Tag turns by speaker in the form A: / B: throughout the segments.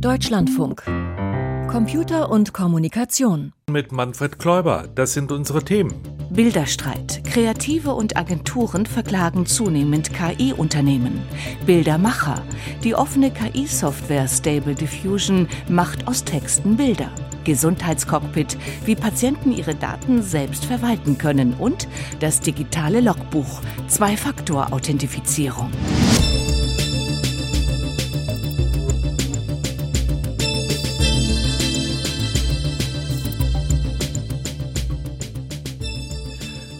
A: Deutschlandfunk. Computer und Kommunikation.
B: Mit Manfred Kläuber. Das sind unsere Themen.
A: Bilderstreit. Kreative und Agenturen verklagen zunehmend KI-Unternehmen. Bildermacher. Die offene KI-Software Stable Diffusion macht aus Texten Bilder. Gesundheitscockpit, wie Patienten ihre Daten selbst verwalten können und das digitale Logbuch, Zwei-Faktor-Authentifizierung.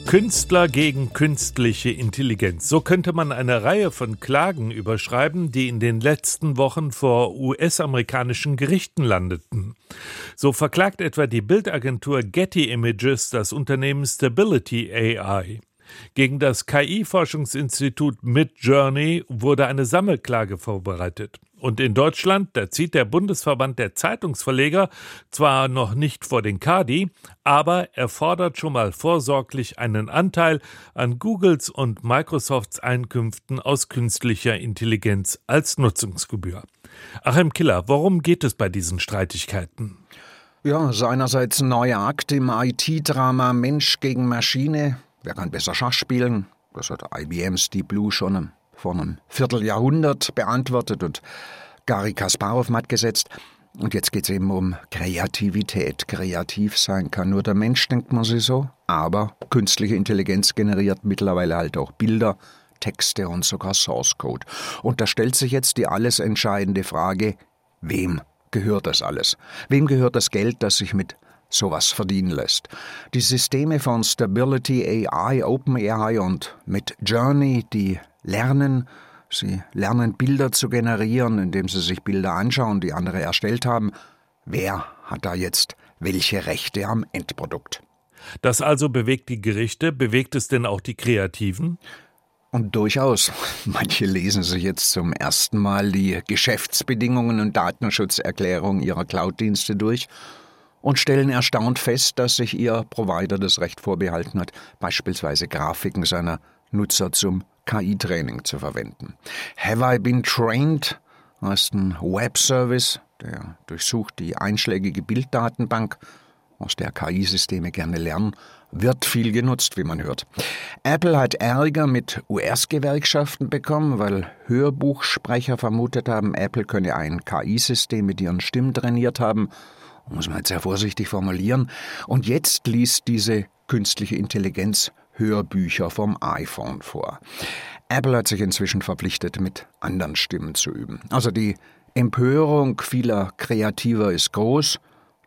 B: Künstler gegen künstliche Intelligenz. So könnte man eine Reihe von Klagen überschreiben, die in den letzten Wochen vor US-amerikanischen Gerichten landeten. So verklagt etwa die Bildagentur Getty Images das Unternehmen Stability AI. Gegen das KI-Forschungsinstitut Midjourney wurde eine Sammelklage vorbereitet. Und in Deutschland, da zieht der Bundesverband der Zeitungsverleger zwar noch nicht vor den Kadi, aber er fordert schon mal vorsorglich einen Anteil an Googles und Microsofts Einkünften aus künstlicher Intelligenz als Nutzungsgebühr. Achim Killer, worum geht es bei diesen Streitigkeiten?
C: Ja, seinerseits neue Akt im IT-Drama Mensch gegen Maschine. Wer kann besser Schach spielen? Das hat IBM Steve Blue schon vor einem Vierteljahrhundert beantwortet und Gary Kasparov matt gesetzt. Und jetzt geht es eben um Kreativität. Kreativ sein kann nur der Mensch, denkt man sich so. Aber künstliche Intelligenz generiert mittlerweile halt auch Bilder, Texte und sogar Source Code. Und da stellt sich jetzt die alles entscheidende Frage, wem gehört das alles? Wem gehört das Geld, das sich mit sowas verdienen lässt? Die Systeme von Stability AI, OpenAI und mit Journey, die lernen, sie lernen Bilder zu generieren, indem sie sich Bilder anschauen, die andere erstellt haben. Wer hat da jetzt welche Rechte am Endprodukt?
B: Das also bewegt die Gerichte, bewegt es denn auch die Kreativen?
C: Und durchaus. Manche lesen sich jetzt zum ersten Mal die Geschäftsbedingungen und Datenschutzerklärung ihrer Cloud-Dienste durch und stellen erstaunt fest, dass sich ihr Provider das Recht vorbehalten hat, beispielsweise Grafiken seiner Nutzer zum KI-Training zu verwenden. Have I been trained heißt ein Webservice, der durchsucht die einschlägige Bilddatenbank, aus der KI-Systeme gerne lernen, wird viel genutzt, wie man hört. Apple hat Ärger mit US-Gewerkschaften bekommen, weil Hörbuchsprecher vermutet haben, Apple könne ein KI-System mit ihren Stimmen trainiert haben. Muss man jetzt sehr vorsichtig formulieren. Und jetzt liest diese künstliche Intelligenz Hörbücher vom iPhone vor. Apple hat sich inzwischen verpflichtet, mit anderen Stimmen zu üben. Also die Empörung vieler Kreativer ist groß.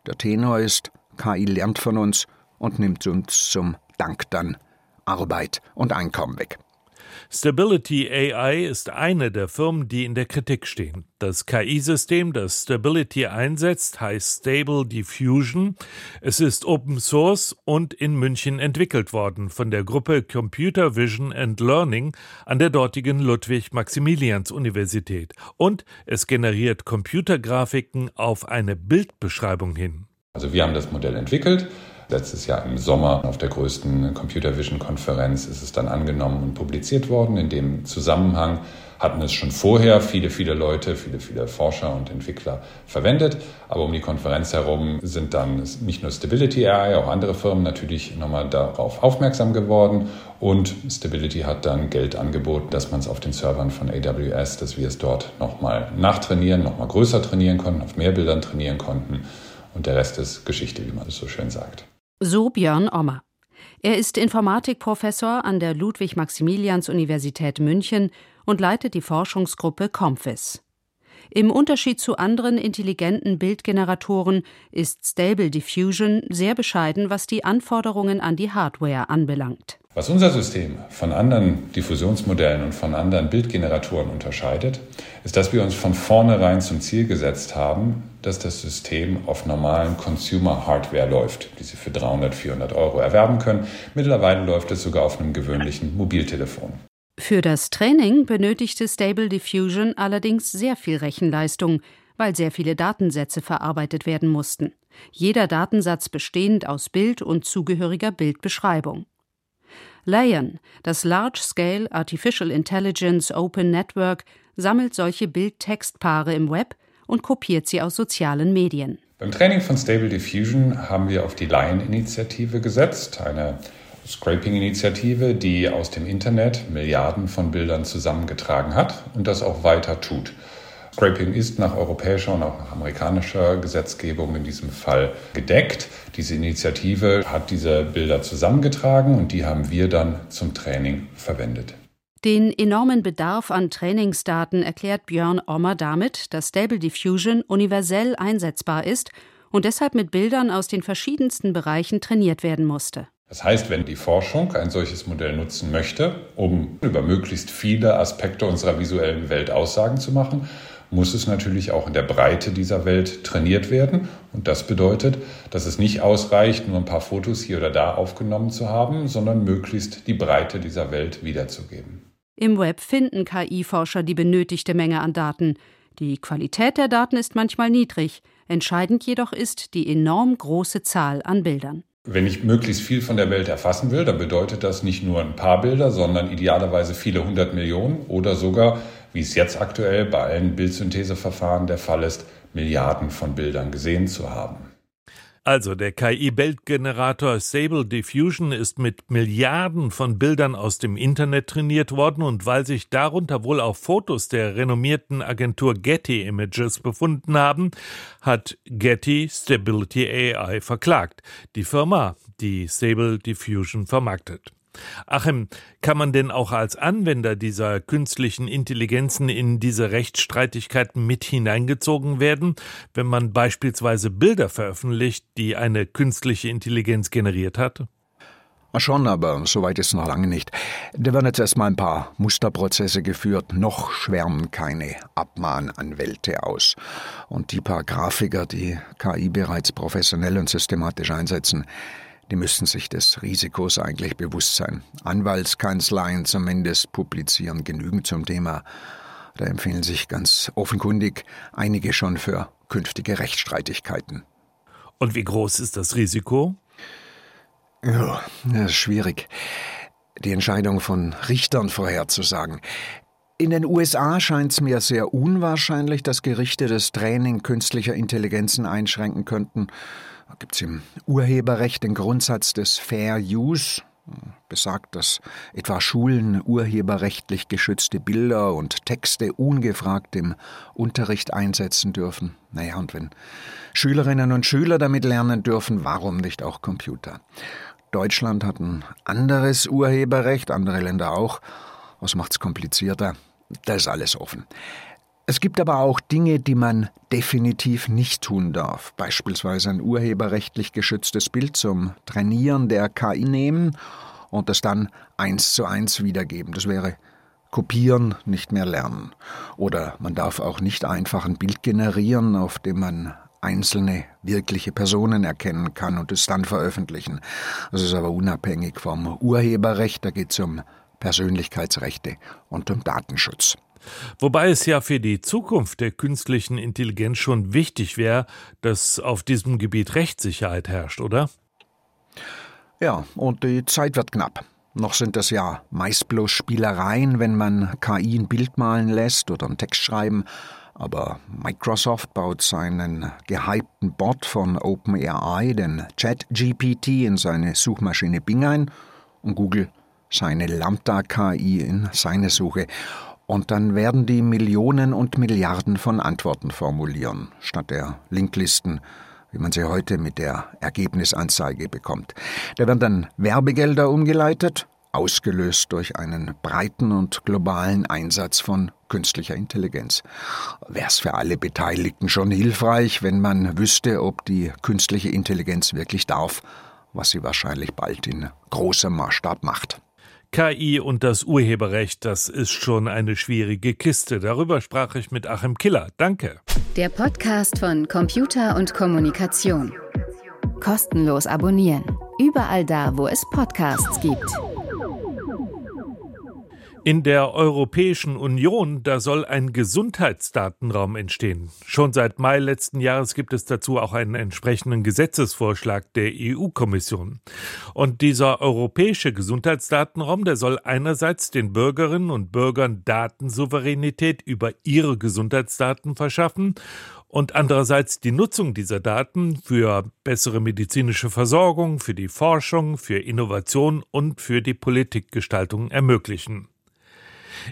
C: Der Tenor ist, KI lernt von uns und nimmt uns zum Dank dann Arbeit und Einkommen weg.
B: Stability AI ist eine der Firmen, die in der Kritik stehen. Das KI-System, das Stability einsetzt, heißt Stable Diffusion. Es ist Open Source und in München entwickelt worden von der Gruppe Computer Vision and Learning an der dortigen Ludwig-Maximilians-Universität. Und es generiert Computergrafiken auf eine Bildbeschreibung hin.
D: Also wir haben das Modell entwickelt Letztes Jahr im Sommer auf der größten Computer Vision Konferenz ist es dann angenommen und publiziert worden. In dem Zusammenhang hatten es schon vorher viele, viele Leute, viele, viele Forscher und Entwickler verwendet. Aber um die Konferenz herum sind dann nicht nur Stability AI, auch andere Firmen natürlich nochmal darauf aufmerksam geworden. Und Stability hat dann Geld angeboten, dass man es auf den Servern von AWS, dass wir es dort nochmal nachtrainieren, nochmal größer trainieren konnten, auf mehr Bildern trainieren konnten. Und der Rest ist Geschichte, wie man es so schön sagt.
A: So Björn Ommer. Er ist Informatikprofessor an der Ludwig-Maximilians-Universität München und leitet die Forschungsgruppe COMFIS. Im Unterschied zu anderen intelligenten Bildgeneratoren ist Stable Diffusion sehr bescheiden, was die Anforderungen an die Hardware anbelangt.
D: Was unser System von anderen Diffusionsmodellen und von anderen Bildgeneratoren unterscheidet, ist, dass wir uns von vornherein zum Ziel gesetzt haben, dass das System auf normalen Consumer-Hardware läuft, die Sie für 300, 400 Euro erwerben können. Mittlerweile läuft es sogar auf einem gewöhnlichen Mobiltelefon.
A: Für das Training benötigte Stable Diffusion allerdings sehr viel Rechenleistung, weil sehr viele Datensätze verarbeitet werden mussten. Jeder Datensatz bestehend aus Bild und zugehöriger Bildbeschreibung. Lion, das Large-Scale Artificial Intelligence Open Network, sammelt solche Bild-Text-Paare im Web und kopiert sie aus sozialen Medien.
D: Beim Training von Stable Diffusion haben wir auf die Lion-Initiative gesetzt, eine Scraping-Initiative, die aus dem Internet Milliarden von Bildern zusammengetragen hat und das auch weiter tut. Scraping ist nach europäischer und auch amerikanischer Gesetzgebung in diesem Fall gedeckt. Diese Initiative hat diese Bilder zusammengetragen und die haben wir dann zum Training verwendet.
A: Den enormen Bedarf an Trainingsdaten erklärt Björn Ommer damit, dass Stable Diffusion universell einsetzbar ist und deshalb mit Bildern aus den verschiedensten Bereichen trainiert werden musste.
D: Das heißt, wenn die Forschung ein solches Modell nutzen möchte, um über möglichst viele Aspekte unserer visuellen Welt Aussagen zu machen, muss es natürlich auch in der Breite dieser Welt trainiert werden. Und das bedeutet, dass es nicht ausreicht, nur ein paar Fotos hier oder da aufgenommen zu haben, sondern möglichst die Breite dieser Welt wiederzugeben.
A: Im Web finden KI-Forscher die benötigte Menge an Daten. Die Qualität der Daten ist manchmal niedrig, entscheidend jedoch ist die enorm große Zahl an Bildern.
D: Wenn ich möglichst viel von der Welt erfassen will, dann bedeutet das nicht nur ein paar Bilder, sondern idealerweise viele hundert Millionen oder sogar, wie es jetzt aktuell bei allen Bildsyntheseverfahren der Fall ist, Milliarden von Bildern gesehen zu haben.
B: Also der KI-Bildgenerator Sable Diffusion ist mit Milliarden von Bildern aus dem Internet trainiert worden und weil sich darunter wohl auch Fotos der renommierten Agentur Getty Images befunden haben, hat Getty Stability AI verklagt, die Firma, die Sable Diffusion vermarktet. Achim, kann man denn auch als Anwender dieser künstlichen Intelligenzen in diese Rechtsstreitigkeiten mit hineingezogen werden, wenn man beispielsweise Bilder veröffentlicht, die eine künstliche Intelligenz generiert hat?
C: Schon, aber so weit ist es noch lange nicht. Da werden jetzt erstmal ein paar Musterprozesse geführt. Noch schwärmen keine Abmahnanwälte aus. Und die paar Grafiker, die KI bereits professionell und systematisch einsetzen, die müssten sich des Risikos eigentlich bewusst sein. Anwaltskanzleien zumindest publizieren genügend zum Thema. Da empfehlen sich ganz offenkundig einige schon für künftige Rechtsstreitigkeiten.
B: Und wie groß ist das Risiko?
C: Ja, das ist schwierig. Die Entscheidung von Richtern vorherzusagen. In den USA scheint es mir sehr unwahrscheinlich, dass Gerichte das Training künstlicher Intelligenzen einschränken könnten. Gibt es im Urheberrecht den Grundsatz des Fair Use, besagt, dass etwa Schulen urheberrechtlich geschützte Bilder und Texte ungefragt im Unterricht einsetzen dürfen. Naja, und wenn Schülerinnen und Schüler damit lernen dürfen, warum nicht auch Computer? Deutschland hat ein anderes Urheberrecht, andere Länder auch. Was macht's komplizierter? Da ist alles offen. Es gibt aber auch Dinge, die man definitiv nicht tun darf. Beispielsweise ein urheberrechtlich geschütztes Bild zum Trainieren der KI nehmen und das dann eins zu eins wiedergeben. Das wäre kopieren, nicht mehr lernen. Oder man darf auch nicht einfach ein Bild generieren, auf dem man einzelne wirkliche Personen erkennen kann und es dann veröffentlichen. Das ist aber unabhängig vom Urheberrecht, da geht es um Persönlichkeitsrechte und um Datenschutz.
B: Wobei es ja für die Zukunft der künstlichen Intelligenz schon wichtig wäre, dass auf diesem Gebiet Rechtssicherheit herrscht, oder?
C: Ja, und die Zeit wird knapp. Noch sind das ja meist bloß Spielereien, wenn man KI ein Bild malen lässt oder einen Text schreiben. Aber Microsoft baut seinen gehypten Bot von OpenAI, den ChatGPT, in seine Suchmaschine Bing ein und Google seine Lambda-KI in seine Suche. Und dann werden die Millionen und Milliarden von Antworten formulieren, statt der Linklisten, wie man sie heute mit der Ergebnisanzeige bekommt. Da werden dann Werbegelder umgeleitet, ausgelöst durch einen breiten und globalen Einsatz von künstlicher Intelligenz. Wäre es für alle Beteiligten schon hilfreich, wenn man wüsste, ob die künstliche Intelligenz wirklich darf, was sie wahrscheinlich bald in großem Maßstab macht.
B: KI und das Urheberrecht, das ist schon eine schwierige Kiste. Darüber sprach ich mit Achim Killer. Danke.
E: Der Podcast von Computer und Kommunikation. Kostenlos abonnieren. Überall da, wo es Podcasts gibt.
B: In der Europäischen Union, da soll ein Gesundheitsdatenraum entstehen. Schon seit Mai letzten Jahres gibt es dazu auch einen entsprechenden Gesetzesvorschlag der EU-Kommission. Und dieser europäische Gesundheitsdatenraum, der soll einerseits den Bürgerinnen und Bürgern Datensouveränität über ihre Gesundheitsdaten verschaffen und andererseits die Nutzung dieser Daten für bessere medizinische Versorgung, für die Forschung, für Innovation und für die Politikgestaltung ermöglichen.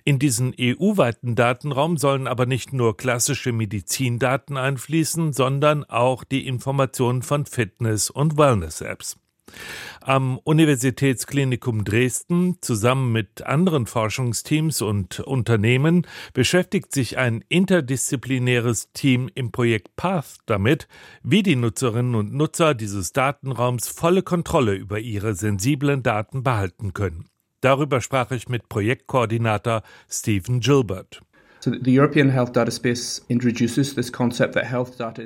B: In diesen EU-weiten Datenraum sollen aber nicht nur klassische Medizindaten einfließen, sondern auch die Informationen von Fitness- und Wellness-Apps. Am Universitätsklinikum Dresden zusammen mit anderen Forschungsteams und Unternehmen beschäftigt sich ein interdisziplinäres Team im Projekt PATH damit, wie die Nutzerinnen und Nutzer dieses Datenraums volle Kontrolle über ihre sensiblen Daten behalten können. Darüber sprach ich mit Projektkoordinator Stephen Gilbert.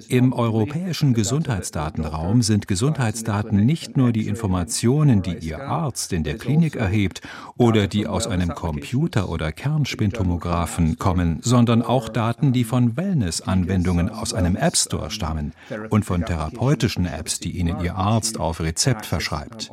F: Im europäischen Gesundheitsdatenraum sind Gesundheitsdaten nicht nur die Informationen, die Ihr Arzt in der Klinik erhebt oder die aus einem Computer oder Kernspintomographen kommen, sondern auch Daten, die von Wellness-Anwendungen aus einem App Store stammen und von therapeutischen Apps, die Ihnen Ihr Arzt auf Rezept verschreibt.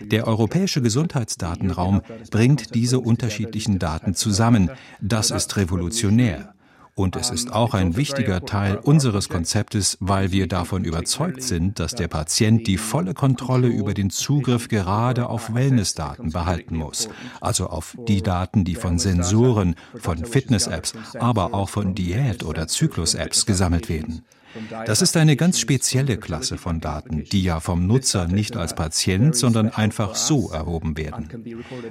F: Der europäische Gesundheitsdatenraum bringt diese unterschiedlichen Daten zusammen. Das ist revolutionär revolutionär. Und es ist auch ein wichtiger Teil unseres Konzeptes, weil wir davon überzeugt sind, dass der Patient die volle Kontrolle über den Zugriff gerade auf Wellnessdaten behalten muss. Also auf die Daten, die von Sensoren, von Fitness-Apps, aber auch von Diät- oder Zyklus-Apps gesammelt werden. Das ist eine ganz spezielle Klasse von Daten, die ja vom Nutzer nicht als Patient, sondern einfach so erhoben werden.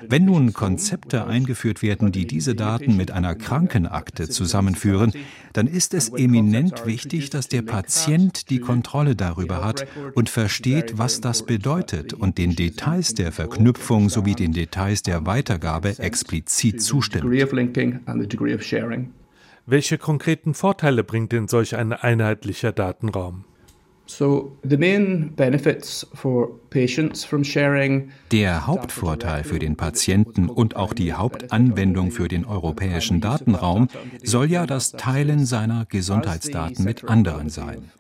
F: Wenn nun Konzepte eingeführt werden, die diese Daten mit einer Krankenakte zusammenführen, dann ist es eminent wichtig, dass der Patient die Kontrolle darüber hat und versteht, was das bedeutet und den Details der Verknüpfung sowie den Details der Weitergabe explizit zustimmt.
B: Welche konkreten Vorteile bringt denn solch ein einheitlicher Datenraum?
F: Der Hauptvorteil für den Patienten und auch die Hauptanwendung für den europäischen Datenraum soll ja das Teilen seiner Gesundheitsdaten mit anderen sein.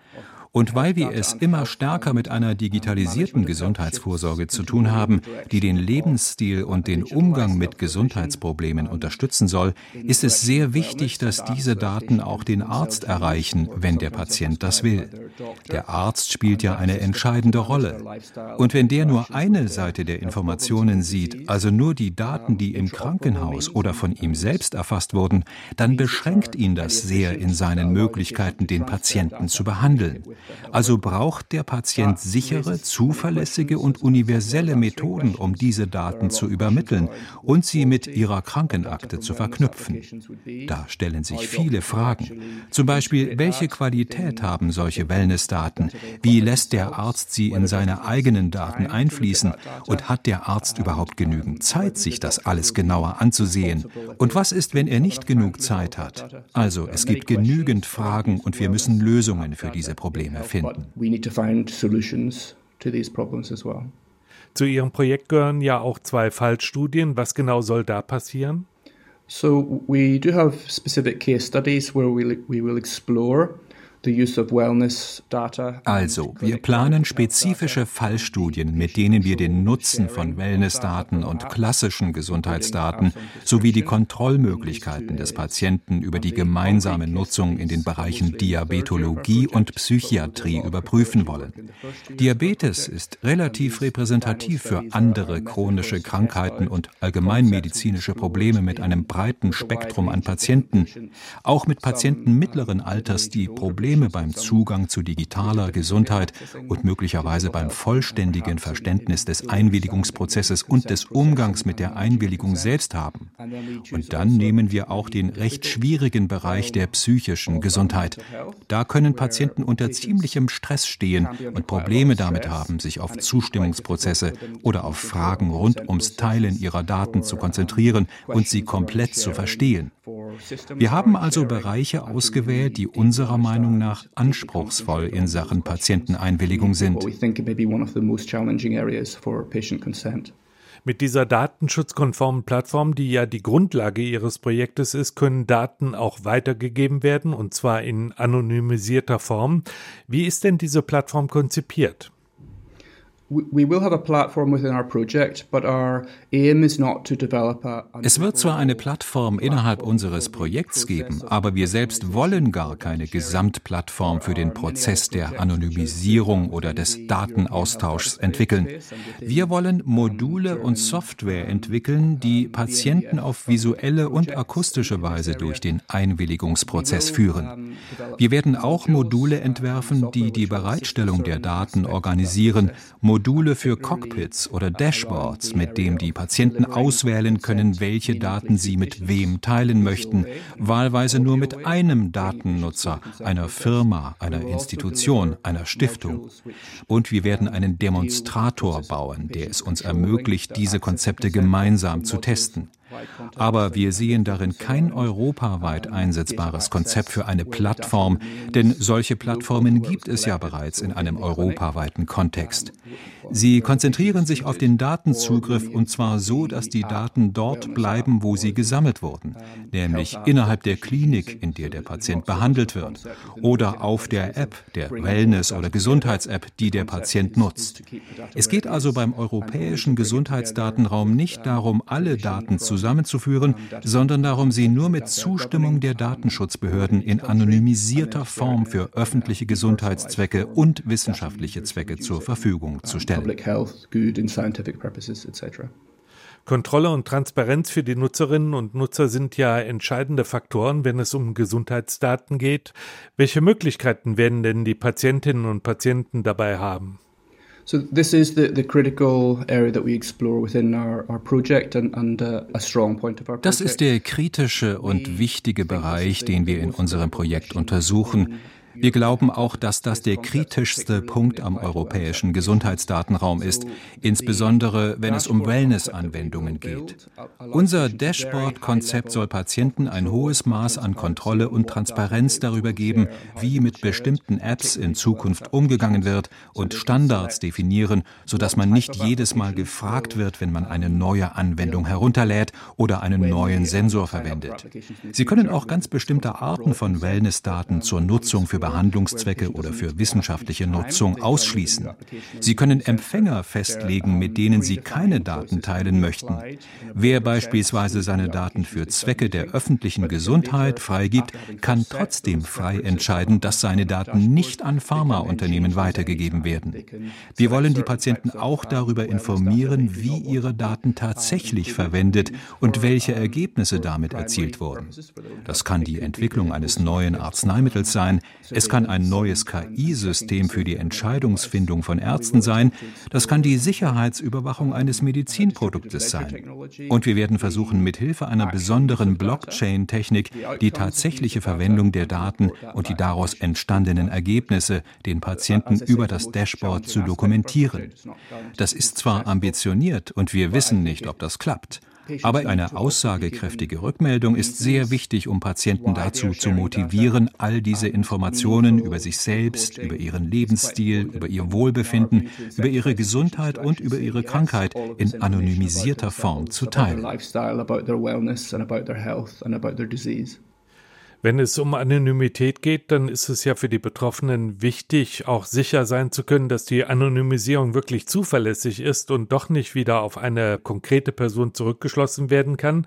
F: Und weil wir es immer stärker mit einer digitalisierten Gesundheitsvorsorge zu tun haben, die den Lebensstil und den Umgang mit Gesundheitsproblemen unterstützen soll, ist es sehr wichtig, dass diese Daten auch den Arzt erreichen, wenn der Patient das will. Der Arzt spielt ja eine entscheidende Rolle. Und wenn der nur eine Seite der Informationen sieht, also nur die Daten, die im Krankenhaus oder von ihm selbst erfasst wurden, dann beschränkt ihn das sehr in seinen Möglichkeiten, den Patienten zu behandeln. Also braucht der Patient sichere, zuverlässige und universelle Methoden, um diese Daten zu übermitteln und sie mit ihrer Krankenakte zu verknüpfen. Da stellen sich viele Fragen. Zum Beispiel, welche Qualität haben solche Wellnessdaten? Wie lässt der Arzt sie in seine eigenen Daten einfließen? Und hat der Arzt überhaupt genügend Zeit, sich das alles genauer anzusehen? Und was ist, wenn er nicht genug Zeit hat? Also, es gibt genügend Fragen und wir müssen Lösungen für diese Probleme finden.
B: Zu Ihrem Projekt gehören ja auch zwei Fallstudien. Was genau soll da passieren?
G: So we do have specific case studies where we, we will explore
F: also, wir planen spezifische Fallstudien, mit denen wir den Nutzen von Wellnessdaten und klassischen Gesundheitsdaten sowie die Kontrollmöglichkeiten des Patienten über die gemeinsame Nutzung in den Bereichen Diabetologie und Psychiatrie überprüfen wollen. Diabetes ist relativ repräsentativ für andere chronische Krankheiten und allgemeinmedizinische Probleme mit einem breiten Spektrum an Patienten. Auch mit Patienten mittleren Alters, die Probleme Probleme beim Zugang zu digitaler Gesundheit und möglicherweise beim vollständigen Verständnis des Einwilligungsprozesses und des Umgangs mit der Einwilligung selbst haben. Und dann nehmen wir auch den recht schwierigen Bereich der psychischen Gesundheit. Da können Patienten unter ziemlichem Stress stehen und Probleme damit haben, sich auf Zustimmungsprozesse oder auf Fragen rund ums Teilen ihrer Daten zu konzentrieren und sie komplett zu verstehen. Wir haben also Bereiche ausgewählt, die unserer Meinung nach anspruchsvoll in Sachen Patienteneinwilligung sind.
B: Mit dieser datenschutzkonformen Plattform, die ja die Grundlage Ihres Projektes ist, können Daten auch weitergegeben werden, und zwar in anonymisierter Form. Wie ist denn diese Plattform konzipiert?
F: Es wird zwar eine Plattform innerhalb unseres Projekts geben, aber wir selbst wollen gar keine Gesamtplattform für den Prozess der Anonymisierung oder des Datenaustauschs entwickeln. Wir wollen Module und Software entwickeln, die Patienten auf visuelle und akustische Weise durch den Einwilligungsprozess führen. Wir werden auch Module entwerfen, die die Bereitstellung der Daten organisieren, Module für Cockpits oder Dashboards, mit dem die Patienten auswählen können, welche Daten sie mit wem teilen möchten, wahlweise nur mit einem Datennutzer, einer Firma, einer Institution, einer Stiftung. Und wir werden einen Demonstrator bauen, der es uns ermöglicht, diese Konzepte gemeinsam zu testen. Aber wir sehen darin kein europaweit einsetzbares Konzept für eine Plattform, denn solche Plattformen gibt es ja bereits in einem europaweiten Kontext. Sie konzentrieren sich auf den Datenzugriff und zwar so, dass die Daten dort bleiben, wo sie gesammelt wurden, nämlich innerhalb der Klinik, in der der Patient behandelt wird, oder auf der App, der Wellness- oder Gesundheits-App, die der Patient nutzt. Es geht also beim europäischen Gesundheitsdatenraum nicht darum, alle Daten zu zusammenzuführen, sondern darum, sie nur mit Zustimmung der Datenschutzbehörden in anonymisierter Form für öffentliche Gesundheitszwecke und wissenschaftliche Zwecke zur Verfügung zu stellen.
B: Kontrolle und Transparenz für die Nutzerinnen und Nutzer sind ja entscheidende Faktoren, wenn es um Gesundheitsdaten geht. Welche Möglichkeiten werden denn die Patientinnen und Patienten dabei haben?
G: So this is the, the critical area that we explore within our, our project and, and uh, a strong point of our project.
F: Das ist der kritische und wichtige Bereich, den wir in unserem Projekt untersuchen. Wir glauben auch, dass das der kritischste Punkt am europäischen Gesundheitsdatenraum ist, insbesondere wenn es um Wellness-Anwendungen geht. Unser Dashboard-Konzept soll Patienten ein hohes Maß an Kontrolle und Transparenz darüber geben, wie mit bestimmten Apps in Zukunft umgegangen wird und Standards definieren, sodass man nicht jedes Mal gefragt wird, wenn man eine neue Anwendung herunterlädt oder einen neuen Sensor verwendet. Sie können auch ganz bestimmte Arten von Wellness-Daten zur Nutzung für Behandlungszwecke oder für wissenschaftliche Nutzung ausschließen. Sie können Empfänger festlegen, mit denen Sie keine Daten teilen möchten. Wer beispielsweise seine Daten für Zwecke der öffentlichen Gesundheit freigibt, kann trotzdem frei entscheiden, dass seine Daten nicht an Pharmaunternehmen weitergegeben werden. Wir wollen die Patienten auch darüber informieren, wie ihre Daten tatsächlich verwendet und welche Ergebnisse damit erzielt wurden. Das kann die Entwicklung eines neuen Arzneimittels sein, es kann ein neues KI-System für die Entscheidungsfindung von Ärzten sein. Das kann die Sicherheitsüberwachung eines Medizinproduktes sein. Und wir werden versuchen, mithilfe einer besonderen Blockchain-Technik die tatsächliche Verwendung der Daten und die daraus entstandenen Ergebnisse den Patienten über das Dashboard zu dokumentieren. Das ist zwar ambitioniert und wir wissen nicht, ob das klappt. Aber eine aussagekräftige Rückmeldung ist sehr wichtig, um Patienten dazu zu motivieren, all diese Informationen über sich selbst, über ihren Lebensstil, über ihr Wohlbefinden, über ihre Gesundheit und über ihre Krankheit in anonymisierter Form zu teilen.
B: Wenn es um Anonymität geht, dann ist es ja für die Betroffenen wichtig, auch sicher sein zu können, dass die Anonymisierung wirklich zuverlässig ist und doch nicht wieder auf eine konkrete Person zurückgeschlossen werden kann.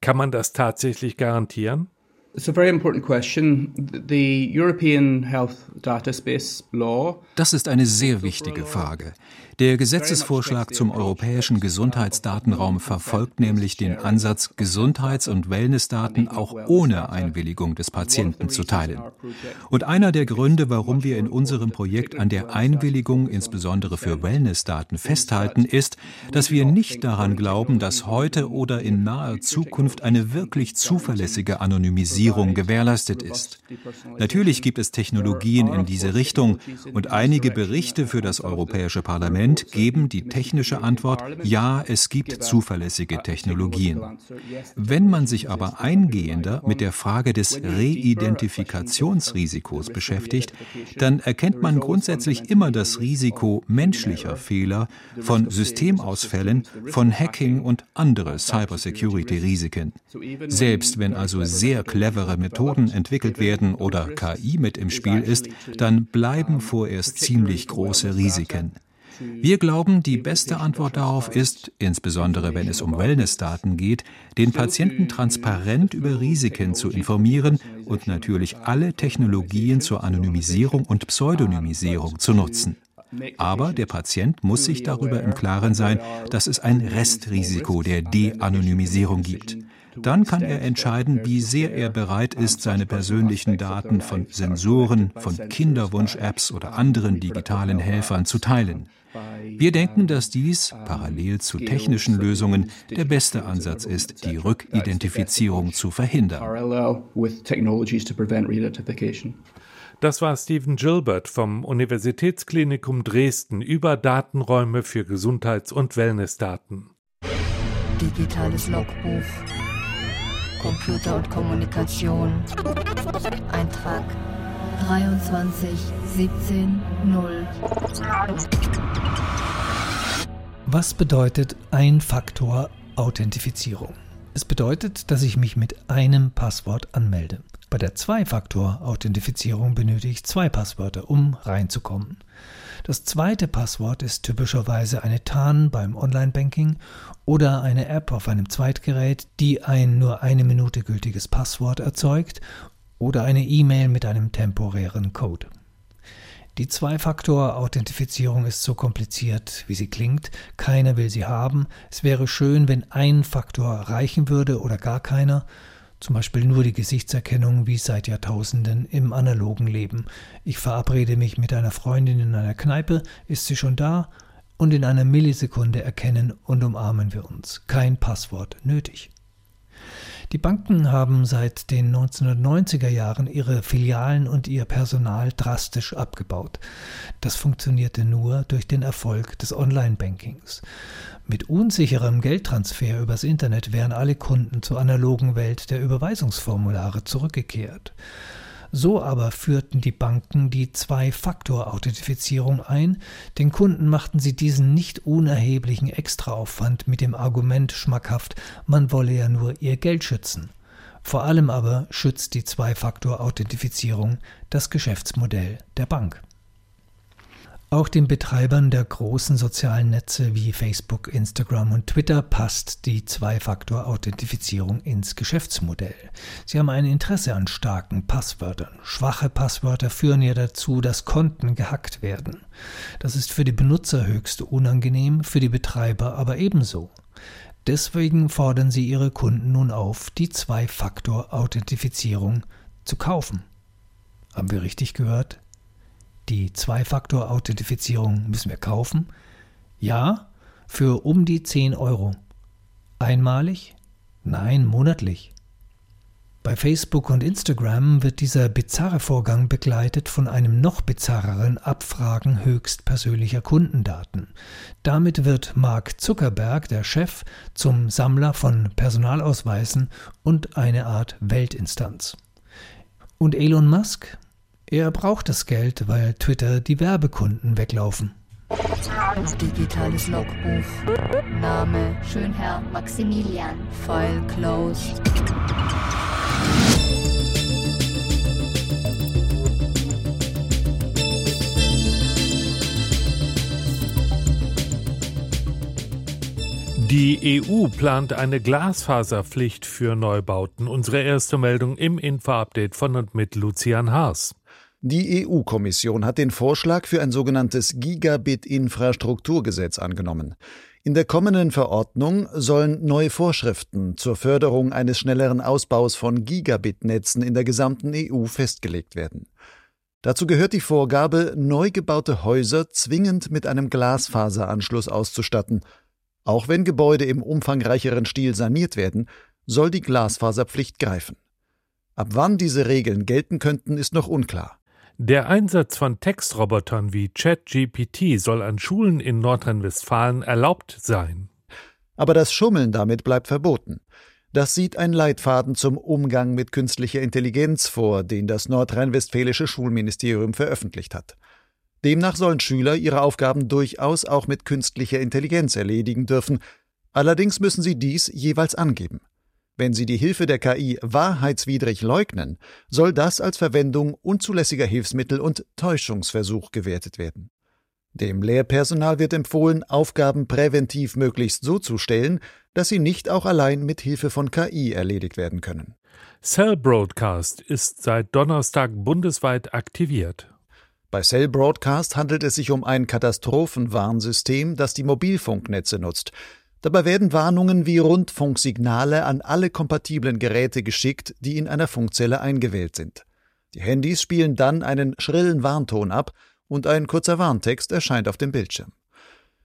B: Kann man das tatsächlich garantieren?
G: It's a very important question. The European Health Data Space Law
F: Das ist eine sehr wichtige Frage. Der Gesetzesvorschlag zum europäischen Gesundheitsdatenraum verfolgt nämlich den Ansatz, Gesundheits- und Wellnessdaten auch ohne Einwilligung des Patienten zu teilen. Und einer der Gründe, warum wir in unserem Projekt an der Einwilligung insbesondere für Wellnessdaten festhalten, ist, dass wir nicht daran glauben, dass heute oder in naher Zukunft eine wirklich zuverlässige Anonymisierung gewährleistet ist. Natürlich gibt es Technologien in diese Richtung und einige Berichte für das Europäische Parlament geben die technische Antwort, ja, es gibt zuverlässige Technologien. Wenn man sich aber eingehender mit der Frage des Reidentifikationsrisikos beschäftigt, dann erkennt man grundsätzlich immer das Risiko menschlicher Fehler, von Systemausfällen, von Hacking und andere Cybersecurity-Risiken. Selbst wenn also sehr clevere Methoden entwickelt werden oder KI mit im Spiel ist, dann bleiben vorerst ziemlich große Risiken. Wir glauben, die beste Antwort darauf ist, insbesondere wenn es um Wellnessdaten geht, den Patienten transparent über Risiken zu informieren und natürlich alle Technologien zur Anonymisierung und Pseudonymisierung zu nutzen. Aber der Patient muss sich darüber im Klaren sein, dass es ein Restrisiko der De-Anonymisierung gibt. Dann kann er entscheiden, wie sehr er bereit ist, seine persönlichen Daten von Sensoren, von Kinderwunsch-Apps oder anderen digitalen Helfern zu teilen. Wir denken, dass dies, parallel zu technischen Lösungen, der beste Ansatz ist, die Rückidentifizierung zu verhindern.
B: Das war Stephen Gilbert vom Universitätsklinikum Dresden über Datenräume für Gesundheits- und Wellnessdaten.
H: Digitales Logbuch. Computer und Kommunikation. Eintrag 23 17 0.
I: Was bedeutet Ein-Faktor-Authentifizierung? Es bedeutet, dass ich mich mit einem Passwort anmelde. Bei der Zwei-Faktor-Authentifizierung benötige ich zwei Passwörter, um reinzukommen. Das zweite Passwort ist typischerweise eine TAN beim Online-Banking oder eine App auf einem Zweitgerät, die ein nur eine Minute gültiges Passwort erzeugt oder eine E-Mail mit einem temporären Code. Die Zwei-Faktor-Authentifizierung ist so kompliziert, wie sie klingt. Keiner will sie haben. Es wäre schön, wenn ein Faktor reichen würde oder gar keiner zum Beispiel nur die Gesichtserkennung wie seit Jahrtausenden im analogen Leben. Ich verabrede mich mit einer Freundin in einer Kneipe, ist sie schon da, und in einer Millisekunde erkennen und umarmen wir uns. Kein Passwort nötig. Die Banken haben seit den 1990er Jahren ihre Filialen und ihr Personal drastisch abgebaut. Das funktionierte nur durch den Erfolg des Online-Bankings. Mit unsicherem Geldtransfer übers Internet wären alle Kunden zur analogen Welt der Überweisungsformulare zurückgekehrt. So aber führten die Banken die Zwei-Faktor-Authentifizierung ein, den Kunden machten sie diesen nicht unerheblichen Extraaufwand mit dem Argument schmackhaft, man wolle ja nur ihr Geld schützen. Vor allem aber schützt die Zwei-Faktor-Authentifizierung das Geschäftsmodell der Bank. Auch den Betreibern der großen sozialen Netze wie Facebook, Instagram und Twitter passt die Zwei-Faktor-Authentifizierung ins Geschäftsmodell. Sie haben ein Interesse an starken Passwörtern. Schwache Passwörter führen ja dazu, dass Konten gehackt werden. Das ist für die Benutzer höchst unangenehm, für die Betreiber aber ebenso. Deswegen fordern sie ihre Kunden nun auf, die Zwei-Faktor-Authentifizierung zu kaufen. Haben wir richtig gehört? Die Zwei-Faktor-Authentifizierung müssen wir kaufen? Ja, für um die 10 Euro. Einmalig? Nein, monatlich. Bei Facebook und Instagram wird dieser bizarre Vorgang begleitet von einem noch bizarreren Abfragen höchst persönlicher Kundendaten. Damit wird Mark Zuckerberg, der Chef, zum Sammler von Personalausweisen und eine Art Weltinstanz. Und Elon Musk? Er braucht das Geld, weil Twitter die Werbekunden weglaufen.
H: Digitales Logbuch. Name Schönherr Maximilian. File closed.
B: Die EU plant eine Glasfaserpflicht für Neubauten. Unsere erste Meldung im Info-Update von und mit Lucian Haas.
J: Die EU-Kommission hat den Vorschlag für ein sogenanntes Gigabit-Infrastrukturgesetz angenommen. In der kommenden Verordnung sollen neue Vorschriften zur Förderung eines schnelleren Ausbaus von Gigabit-Netzen in der gesamten EU festgelegt werden. Dazu gehört die Vorgabe, neu gebaute Häuser zwingend mit einem Glasfaseranschluss auszustatten. Auch wenn Gebäude im umfangreicheren Stil saniert werden, soll die Glasfaserpflicht greifen. Ab wann diese Regeln gelten könnten, ist noch unklar.
B: Der Einsatz von Textrobotern wie ChatGPT soll an Schulen in Nordrhein-Westfalen erlaubt sein.
J: Aber das Schummeln damit bleibt verboten. Das sieht ein Leitfaden zum Umgang mit künstlicher Intelligenz vor, den das nordrhein-westfälische Schulministerium veröffentlicht hat. Demnach sollen Schüler ihre Aufgaben durchaus auch mit künstlicher Intelligenz erledigen dürfen, allerdings müssen sie dies jeweils angeben. Wenn Sie die Hilfe der KI wahrheitswidrig leugnen, soll das als Verwendung unzulässiger Hilfsmittel und Täuschungsversuch gewertet werden. Dem Lehrpersonal wird empfohlen, Aufgaben präventiv möglichst so zu stellen, dass sie nicht auch allein mit Hilfe von KI erledigt werden können.
B: Cell Broadcast ist seit Donnerstag bundesweit aktiviert.
J: Bei Cell Broadcast handelt es sich um ein Katastrophenwarnsystem, das die Mobilfunknetze nutzt. Dabei werden Warnungen wie Rundfunksignale an alle kompatiblen Geräte geschickt, die in einer Funkzelle eingewählt sind. Die Handys spielen dann einen schrillen Warnton ab und ein kurzer Warntext erscheint auf dem Bildschirm.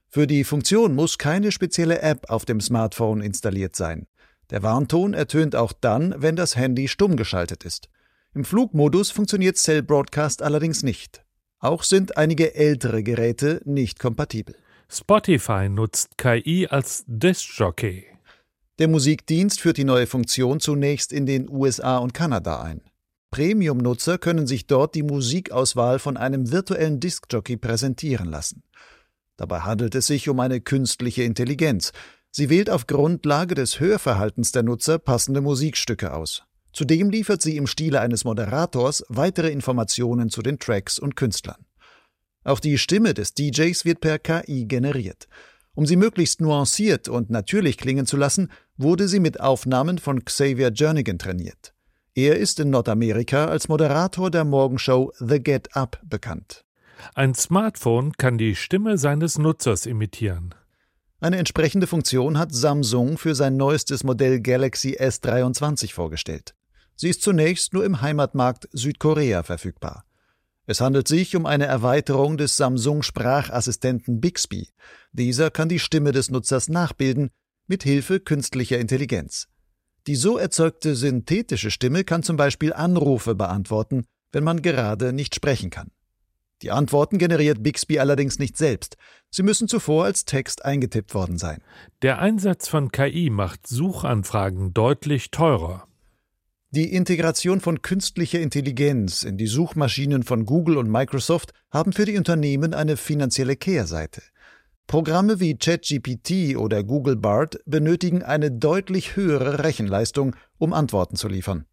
J: Für die Funktion muss keine spezielle App auf dem Smartphone installiert sein. Der Warnton ertönt auch dann, wenn das Handy stumm geschaltet ist. Im Flugmodus funktioniert Cell Broadcast allerdings nicht. Auch sind einige ältere Geräte nicht kompatibel.
B: Spotify nutzt KI als Diskjockey.
J: Der Musikdienst führt die neue Funktion zunächst in den USA und Kanada ein. Premium-Nutzer können sich dort die Musikauswahl von einem virtuellen Diskjockey präsentieren lassen. Dabei handelt es sich um eine künstliche Intelligenz. Sie wählt auf Grundlage des Hörverhaltens der Nutzer passende Musikstücke aus. Zudem liefert sie im Stile eines Moderators weitere Informationen zu den Tracks und Künstlern. Auch die Stimme des DJs wird per KI generiert. Um sie möglichst nuanciert und natürlich klingen zu lassen, wurde sie mit Aufnahmen von Xavier Jernigan trainiert. Er ist in Nordamerika als Moderator der Morgenshow The Get Up bekannt.
B: Ein Smartphone kann die Stimme seines Nutzers imitieren.
J: Eine entsprechende Funktion hat Samsung für sein neuestes Modell Galaxy S23 vorgestellt. Sie ist zunächst nur im Heimatmarkt Südkorea verfügbar. Es handelt sich um eine Erweiterung des Samsung Sprachassistenten Bixby. Dieser kann die Stimme des Nutzers nachbilden mit Hilfe künstlicher Intelligenz. Die so erzeugte synthetische Stimme kann zum Beispiel Anrufe beantworten, wenn man gerade nicht sprechen kann. Die Antworten generiert Bixby allerdings nicht selbst. Sie müssen zuvor als Text eingetippt worden sein.
B: Der Einsatz von KI macht Suchanfragen deutlich teurer.
J: Die Integration von künstlicher Intelligenz in die Suchmaschinen von Google und Microsoft haben für die Unternehmen eine finanzielle Kehrseite. Programme wie ChatGPT oder Google Bard benötigen eine deutlich höhere Rechenleistung, um Antworten zu liefern.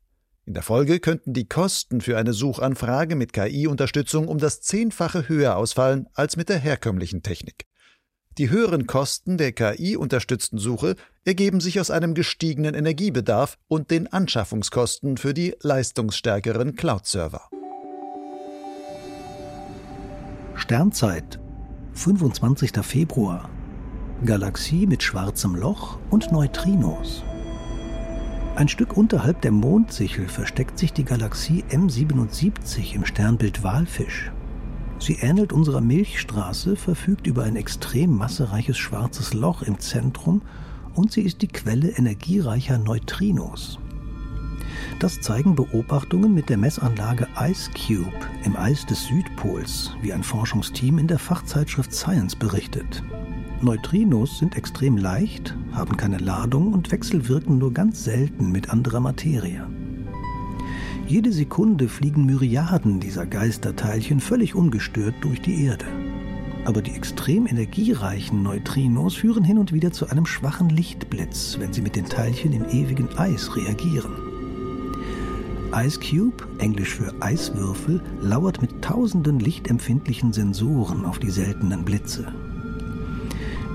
J: In der Folge könnten die Kosten für eine Suchanfrage mit KI-Unterstützung um das Zehnfache höher ausfallen als mit der herkömmlichen Technik. Die höheren Kosten der KI-unterstützten Suche ergeben sich aus einem gestiegenen Energiebedarf und den Anschaffungskosten für die leistungsstärkeren Cloud-Server.
K: Sternzeit, 25. Februar. Galaxie mit schwarzem Loch und Neutrinos. Ein Stück unterhalb der Mondsichel versteckt sich die Galaxie M77 im Sternbild Walfisch. Sie ähnelt unserer Milchstraße, verfügt über ein extrem massereiches schwarzes Loch im Zentrum und sie ist die Quelle energiereicher Neutrinos. Das zeigen Beobachtungen mit der Messanlage Ice Cube im Eis des Südpols, wie ein Forschungsteam in der Fachzeitschrift Science berichtet. Neutrinos sind extrem leicht, haben keine Ladung und wechselwirken nur ganz selten mit anderer Materie. Jede Sekunde fliegen Myriaden dieser Geisterteilchen völlig ungestört durch die Erde. Aber die extrem energiereichen Neutrinos führen hin und wieder zu einem schwachen Lichtblitz, wenn sie mit den Teilchen im ewigen Eis reagieren. Ice Cube, englisch für Eiswürfel, lauert mit tausenden lichtempfindlichen Sensoren auf die seltenen Blitze.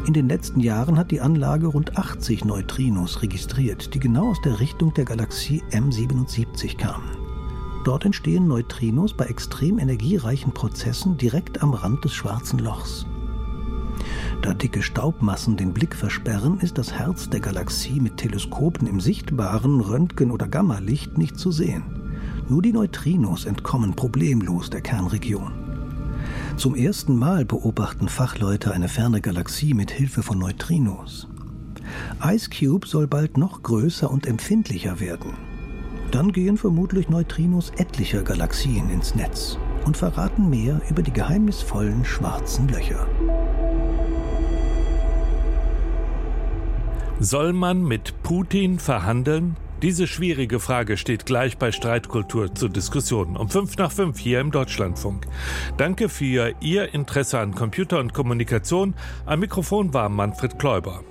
K: In den letzten Jahren hat die Anlage rund 80 Neutrinos registriert, die genau aus der Richtung der Galaxie M77 kamen. Dort entstehen Neutrinos bei extrem energiereichen Prozessen direkt am Rand des schwarzen Lochs. Da dicke Staubmassen den Blick versperren, ist das Herz der Galaxie mit Teleskopen im sichtbaren Röntgen- oder Gammalicht nicht zu sehen. Nur die Neutrinos entkommen problemlos der Kernregion. Zum ersten Mal beobachten Fachleute eine ferne Galaxie mit Hilfe von Neutrinos. Ice Cube soll bald noch größer und empfindlicher werden. Dann gehen vermutlich Neutrinos etlicher Galaxien ins Netz und verraten mehr über die geheimnisvollen schwarzen Löcher.
B: Soll man mit Putin verhandeln? Diese schwierige Frage steht gleich bei Streitkultur zur Diskussion um fünf nach fünf hier im Deutschlandfunk. Danke für Ihr Interesse an Computer und Kommunikation. Am Mikrofon war Manfred Kläuber.